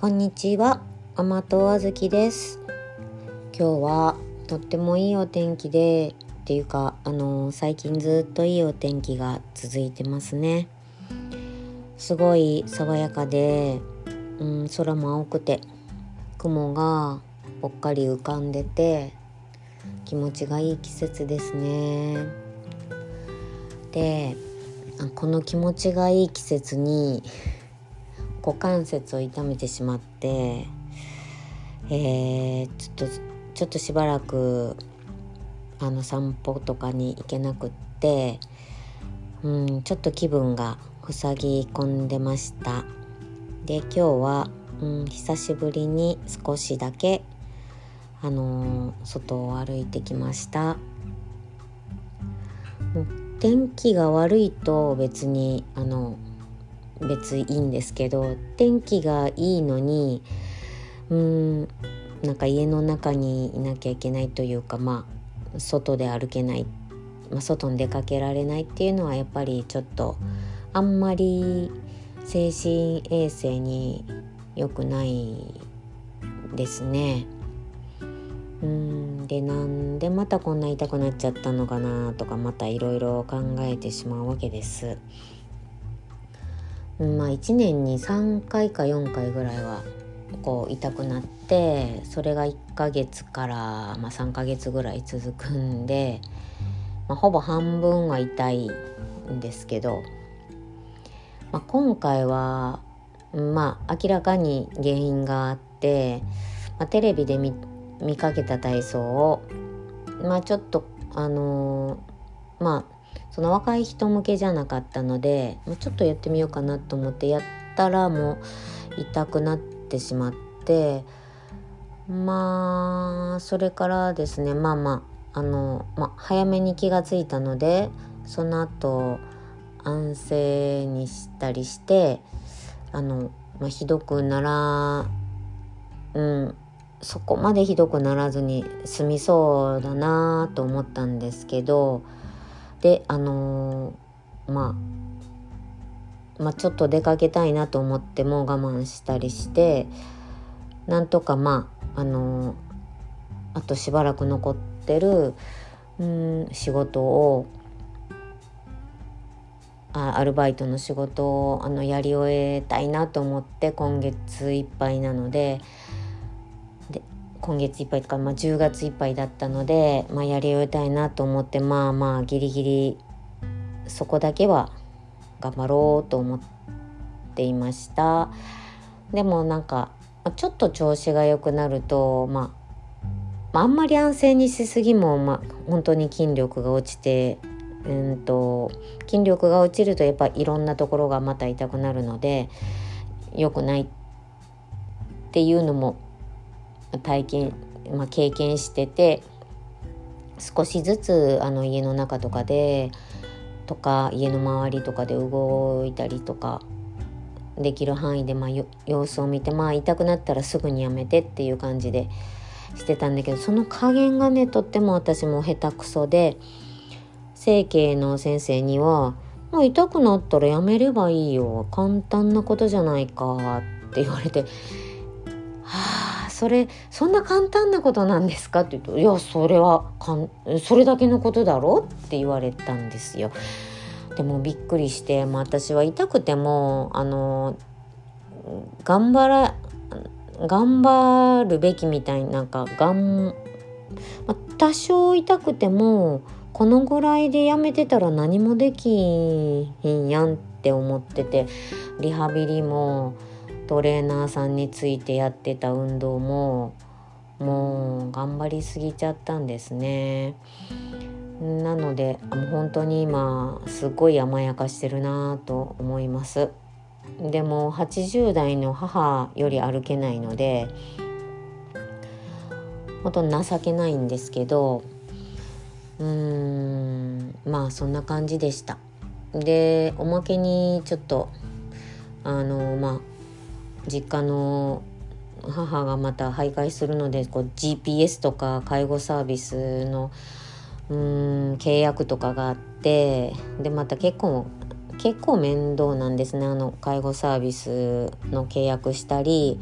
こんにちは、甘党あずきです。今日はとってもいいお天気で、っていうか、あの最近ずっといいお天気が続いてますね。すごい爽やかで、うん、空も青くて、雲がぽっかり浮かんでて、気持ちがいい季節ですね。で、あこの気持ちがいい季節に股関節を痛めてしまって、えー、ちょっとちょっとしばらくあの散歩とかに行けなくって、うん、ちょっと気分が塞ぎ込んでました。で今日は、うん、久しぶりに少しだけあのー外を歩いてきました。天気が悪いと別にあの別いいんですけど天気がいいのにうんなんか家の中にいなきゃいけないというかまあ外で歩けない、まあ、外に出かけられないっていうのはやっぱりちょっとあんまり精神衛生に良くないですね。うんでなんでまたこんな痛くなっちゃったのかなとかまたいろいろ考えてしまうわけです。まあ1年に3回か4回ぐらいはこう痛くなってそれが1ヶ月から、まあ、3ヶ月ぐらい続くんで、まあ、ほぼ半分は痛いんですけど、まあ、今回はまあ明らかに原因があって、まあ、テレビで見見かけた体操をまあちょっとあのーまあその若い人向けじゃなかったのでちょっとやってみようかなと思ってやったらもう痛くなってしまってまあそれからですねまあまああの、まあ、早めに気がついたのでその後安静にしたりしてあの、まあ、ひどくならうんそこまでひどくならずに済みそうだなと思ったんですけどであのーまあまあちょっと出かけたいなと思っても我慢したりしてなんとかまああのーあとしばらく残ってるうん仕事をあアルバイトの仕事をあのやり終えたいなと思って今月いっぱいなのでで今月いっぱいとか、まあ、10月いっぱいだったので、まあ、やり終えたいなと思ってまあまあギリギリそこだけは頑張ろうと思っていました。でもなんかちょっと調子が良くなると、まあ、あんまり安静にしすぎも、まあ、本当に筋力が落ちてうんと筋力が落ちるとやっぱいろんなところがまた痛くなるので良くないっていうのも体験、まあ、経験してて少しずつあの家の中とかでとか家の周りとかで動いたりとかできる範囲で、まあ、様子を見て、まあ、痛くなったらすぐにやめてっていう感じでしてたんだけどその加減がねとっても私も下手くそで整形の先生には「もう痛くなったらやめればいいよ。簡単なことじゃないか」って言われて「それそんな簡単なことなんですか?」って言うと「いやそれはかんそれだけのことだろ?」って言われたんですよ。でもびっくりして、まあ、私は痛くてもあの頑張ら頑張るべきみたいなんかがん、まあ、多少痛くてもこのぐらいでやめてたら何もできひんやんって思っててリハビリもトレーナーさんについてやってた運動ももう頑張りすぎちゃったんですね。なのでもう本当に今すごい甘やかしてるなと思います。でも80代の母より歩けないので本当情けないんですけどうーんまあそんな感じでした。でおまけにちょっとあのまあ実家の母がまた徘徊するのでこう GPS とか介護サービスのうーん契約とかがあってでまた結構結構面倒なんですねあの介護サービスの契約したり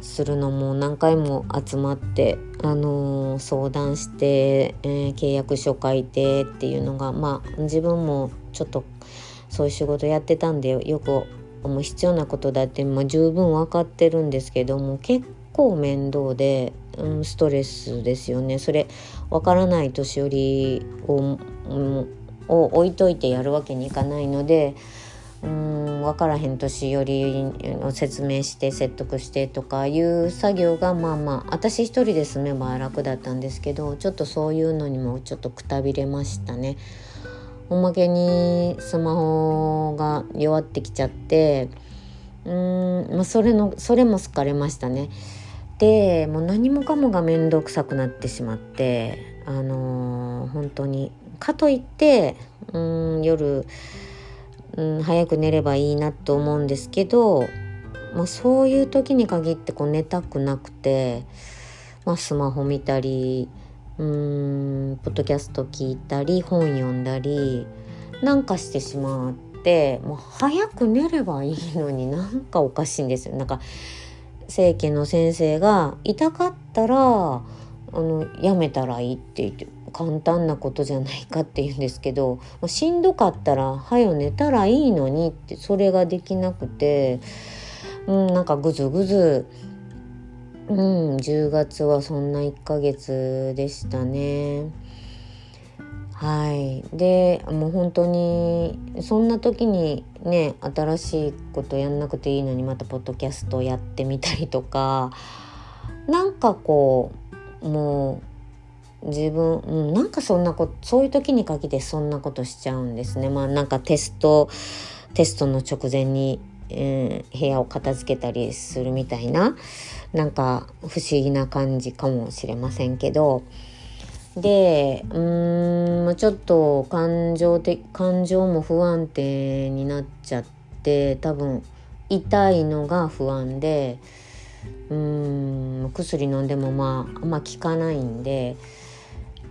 するのも何回も集まって、あのー、相談して、えー、契約書書いてっていうのがまあ自分もちょっとそういう仕事やってたんでよくもう必要なことだって、まあ、十分分かってるんですけども結構面倒で、うん、ストレスですよねそれ分からない年寄りを,、うん、を置いといてやるわけにいかないので。うん分からへん年寄りを説明して説得してとかいう作業がまあまあ私一人で住めば楽だったんですけどちょっとそういうのにもちょっとくたびれましたね。おまけにスマホが弱ってきちゃってうーん、まあ、それのそれも好かれましたね。でもう何もかもが面倒くさくなってしまってあのー、本当にかといってうん夜うん、早く寝ればいいなと思うんですけど、まあ、そういう時に限ってこう寝たくなくて、まあ、スマホ見たりうんポッドキャスト聞いたり本読んだりなんかしてしまってもう早く寝ればいいのになんかおかしいんですよ。なんか聖家の先生が痛かったらあのやめたらいいって言って簡単なことじゃないかって言うんですけどしんどかったら「はよ寝たらいいのに」ってそれができなくて、うん、なんかぐずぐず、うん、10月はそんな1ヶ月でしたね。はい、でもう本当にそんな時にね新しいことやんなくていいのにまたポッドキャストやってみたりとかなんかこうもう自分、うん、なんかそんなことそういう時に限ってそんなことしちゃうんですねまあなんかテストテストの直前に、えー、部屋を片付けたりするみたいななんか不思議な感じかもしれませんけど。でうんちょっと感情的感情も不安定になっちゃって多分痛いのが不安でうん薬飲んでもまああんま効かないんで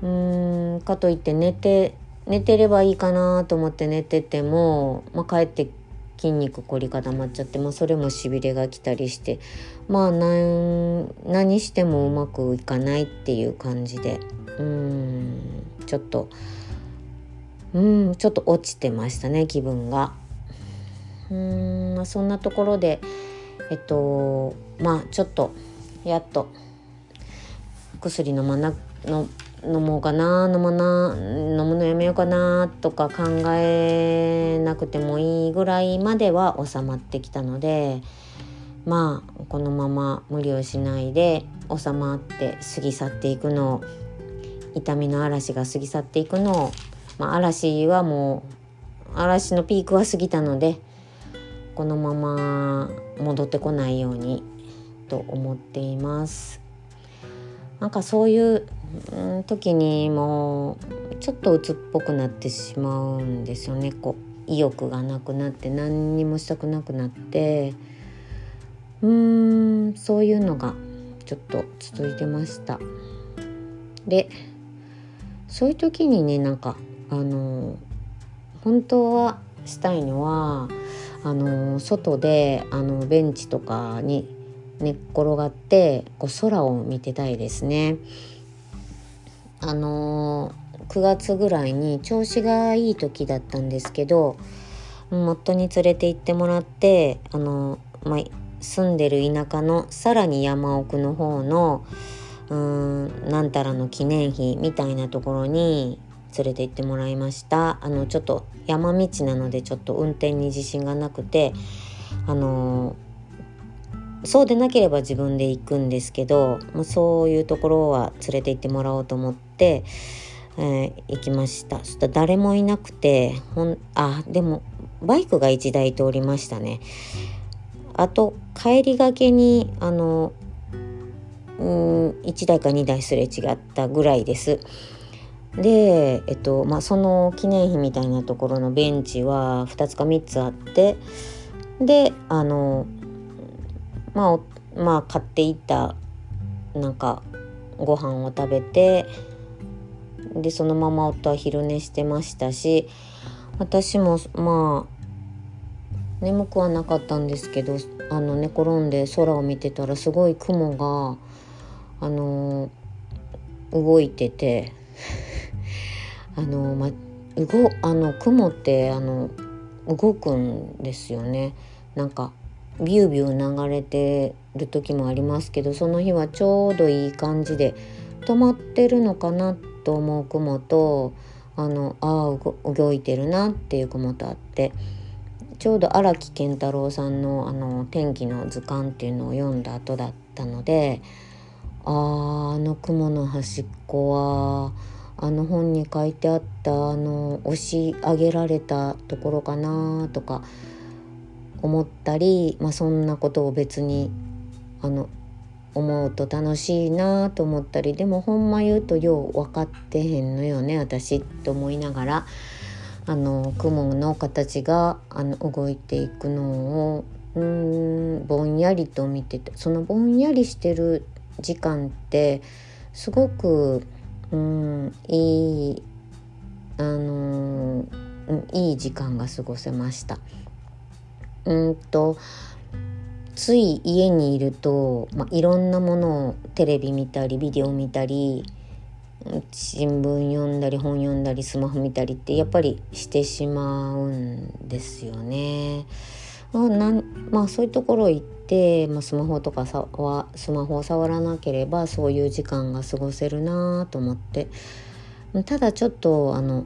うんかといって寝て寝てればいいかなと思って寝てても、まあ、かえって筋肉凝り固まっちゃって、まあ、それもしびれが来たりしてまあ何してもうまくいかないっていう感じでうんちょっとうんちょっと落ちてましたね気分が。うんまあ、そんなところでえっとまあちょっとやっと薬飲まなの飲もうかな飲まな飲むのやめようかなとか考えなくてもいいぐらいまでは収まってきたのでまあこのまま無理をしないで収まって過ぎ去っていくの痛みの嵐が過ぎ去っていくのを、まあ、嵐はもう嵐のピークは過ぎたのでこのまま戻ってこないようにと思っています。なんかそういう時にもうちょっと鬱っぽくなってしまうんですよね。こう意欲がなくなって何にもしたくなくなって。うーんそういうのがちょっと続いてました。でそういう時にねなんかあの本当はしたいのはあの外であのベンチとかに寝っ転がってこう空を見てたいですね。あのー、9月ぐらいに調子がいい時だったんですけど夫に連れて行ってもらってあのー、まあ、住んでる田舎のさらに山奥の方のうーんなんたらの記念碑みたいなところに連れて行ってもらいました。あのちょっと山道なのでちょっと運転に自信がなくてあのーそうでなければ自分で行くんですけどもうそういうところは連れて行ってもらおうと思って、えー、行きました。そしたら誰もいなくてほんあでもバイクが1台通りましたね。あと帰りがけにあのうん1台か2台すれ違ったぐらいです。で、えっとまあ、その記念碑みたいなところのベンチは2つか3つあってであのまあまあ買っていたなんかご飯を食べてでそのまま夫は昼寝してましたし私もまあ眠くはなかったんですけどあの寝転んで空を見てたらすごい雲があの動いてて あのま動あの雲ってあの動くんですよね。なんかビュービュー流れてる時もありますけどその日はちょうどいい感じで止まってるのかなと思う雲とあのああ動いてるなっていう雲とあってちょうど荒木健太郎さんのあの天気の図鑑っていうのを読んだ後だったのであああの雲の端っこはあの本に書いてあったあの押し上げられたところかなとか思ったり、まあ、そんなことを別にあの思うと楽しいなと思ったりでもほんま言うとよう分かってへんのよね私と思いながらあの雲の形があの動いていくのをうんぼんやりと見ててそのぼんやりしてる時間ってすごくうんいいあのいい時間が過ごせました。うんとつい家にいると、まあ、いろんなものをテレビ見たりビデオ見たり新聞読んだり本読んだりスマホ見たりってやっぱりしてしまうんですよね。まあ、なんまあそういうところ行って、まあ、スマホとかさはスマホを触らなければそういう時間が過ごせるなと思ってただちょっとあの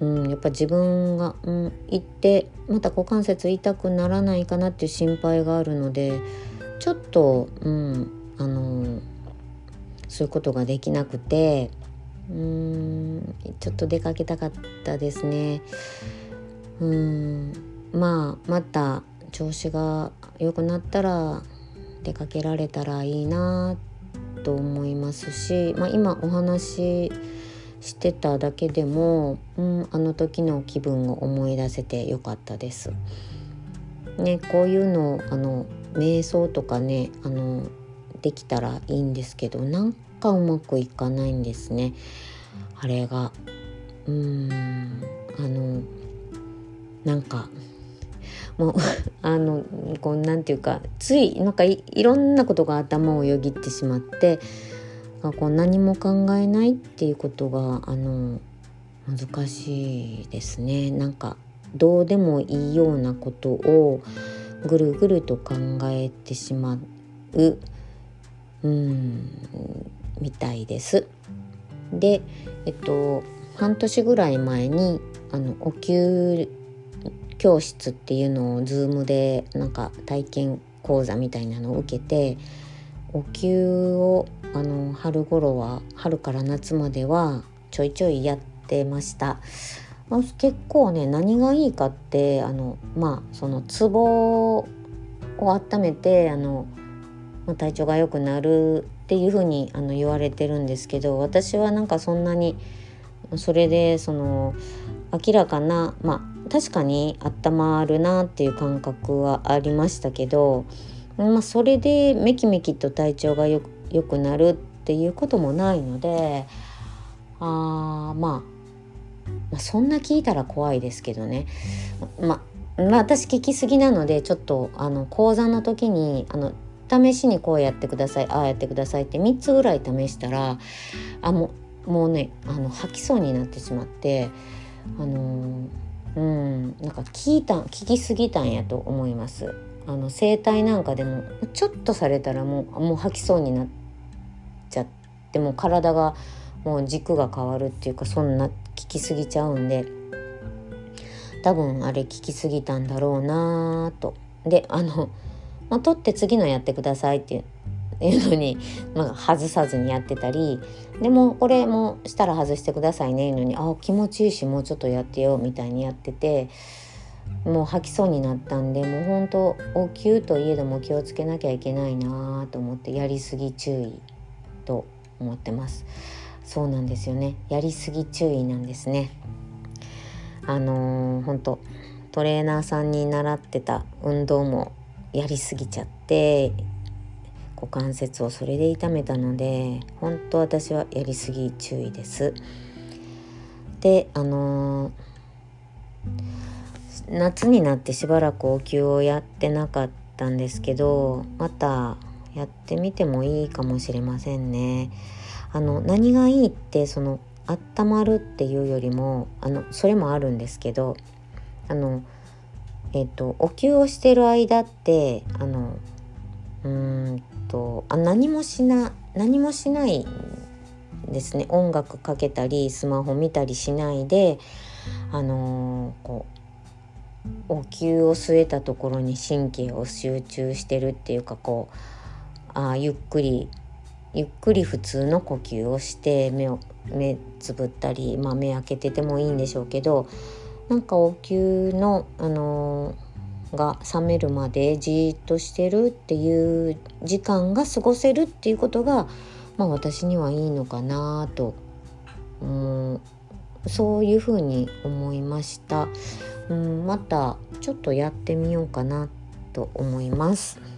うん、やっぱ自分が、うん、行ってまた股関節痛くならないかなっていう心配があるのでちょっと、うん、あのそういうことができなくてうんちょっと出かけたかったですね。うんまあまた調子が良くなったら出かけられたらいいなと思いますし、まあ、今お話ししてただけでも、うん、あの時の気分を思い出せてよかったです。ね、こういうのあの瞑想とかねあのできたらいいんですけどなんかうまくいかないんですねあれがうーんあのなんかもう あのこうなんていうかついなんかいろんなことが頭をよぎってしまってがこう何も考えないっていうことがあの難しいですねなんかどうでもいいようなことをぐるぐると考えてしまううんみたいです。でえっと半年ぐらい前にあのお灸教室っていうのを Zoom でなんか体験講座みたいなのを受けてお灸をあの春頃は春から夏まではちょいちょいやってました。結構ね何がいいかってあのまあそのツボを温めてあの、ま、体調が良くなるっていう風にあに言われてるんですけど私はなんかそんなにそれでその明らかなまあ確かに温まるなっていう感覚はありましたけど、まあ、それでめきめきと体調がよ良くなるっていうこともないのであまあ、まあそんな聞いたら怖いですけどね、ままあ私聞きすぎなのでちょっとあの講座の時にあの試しにこうやってくださいああやってくださいって3つぐらい試したらあもうもうねあの吐きそうになってしまってあのうんなんか聞いた聞きすぎたんやと思います。あの整体なんかでもちょっとされたらもうもう吐きそうになっちゃっても体がもう軸が変わるっていうかそんな効きすぎちゃうんで多分あれ効きすぎたんだろうなと。であの、ま、取って次のやってくださいっていういうのに、まあ、外さずにやってたりでもこれもしたら外してくださいねいうのにあ気持ちいいしもうちょっとやってよみたいにやっててもう吐きそうになったんでもうほんとお灸といえども気をつけなきゃいけないなと思ってやりすぎ注意と思ってます。そうなんですよね。やりすぎ注意なんですね。あのー、本当トレーナーさんに習ってた運動もやりすぎちゃって股関節をそれで痛めたので本当私はやりすぎ注意です。であのー夏になってしばらくお灸をやってなかったんですけどまたやってみてもいいかもしれませんね。あの何がいいってその温まるっていうよりもあのそれもあるんですけどあのえっ、とお灸をしてる間ってあのうーんとあ何もしな何もしないですね音楽かけたりスマホ見たりしないであのー、こうお灸を据えたところに神経を集中してるっていうかこうあゆっくりゆっくり普通の呼吸をして目を目つぶったり、まあ、目開けててもいいんでしょうけどなんかお灸の、あのー、が冷めるまでじっとしてるっていう時間が過ごせるっていうことが、まあ、私にはいいのかなと、うん、そういうふうに思いました。うん、またちょっとやってみようかなと思います。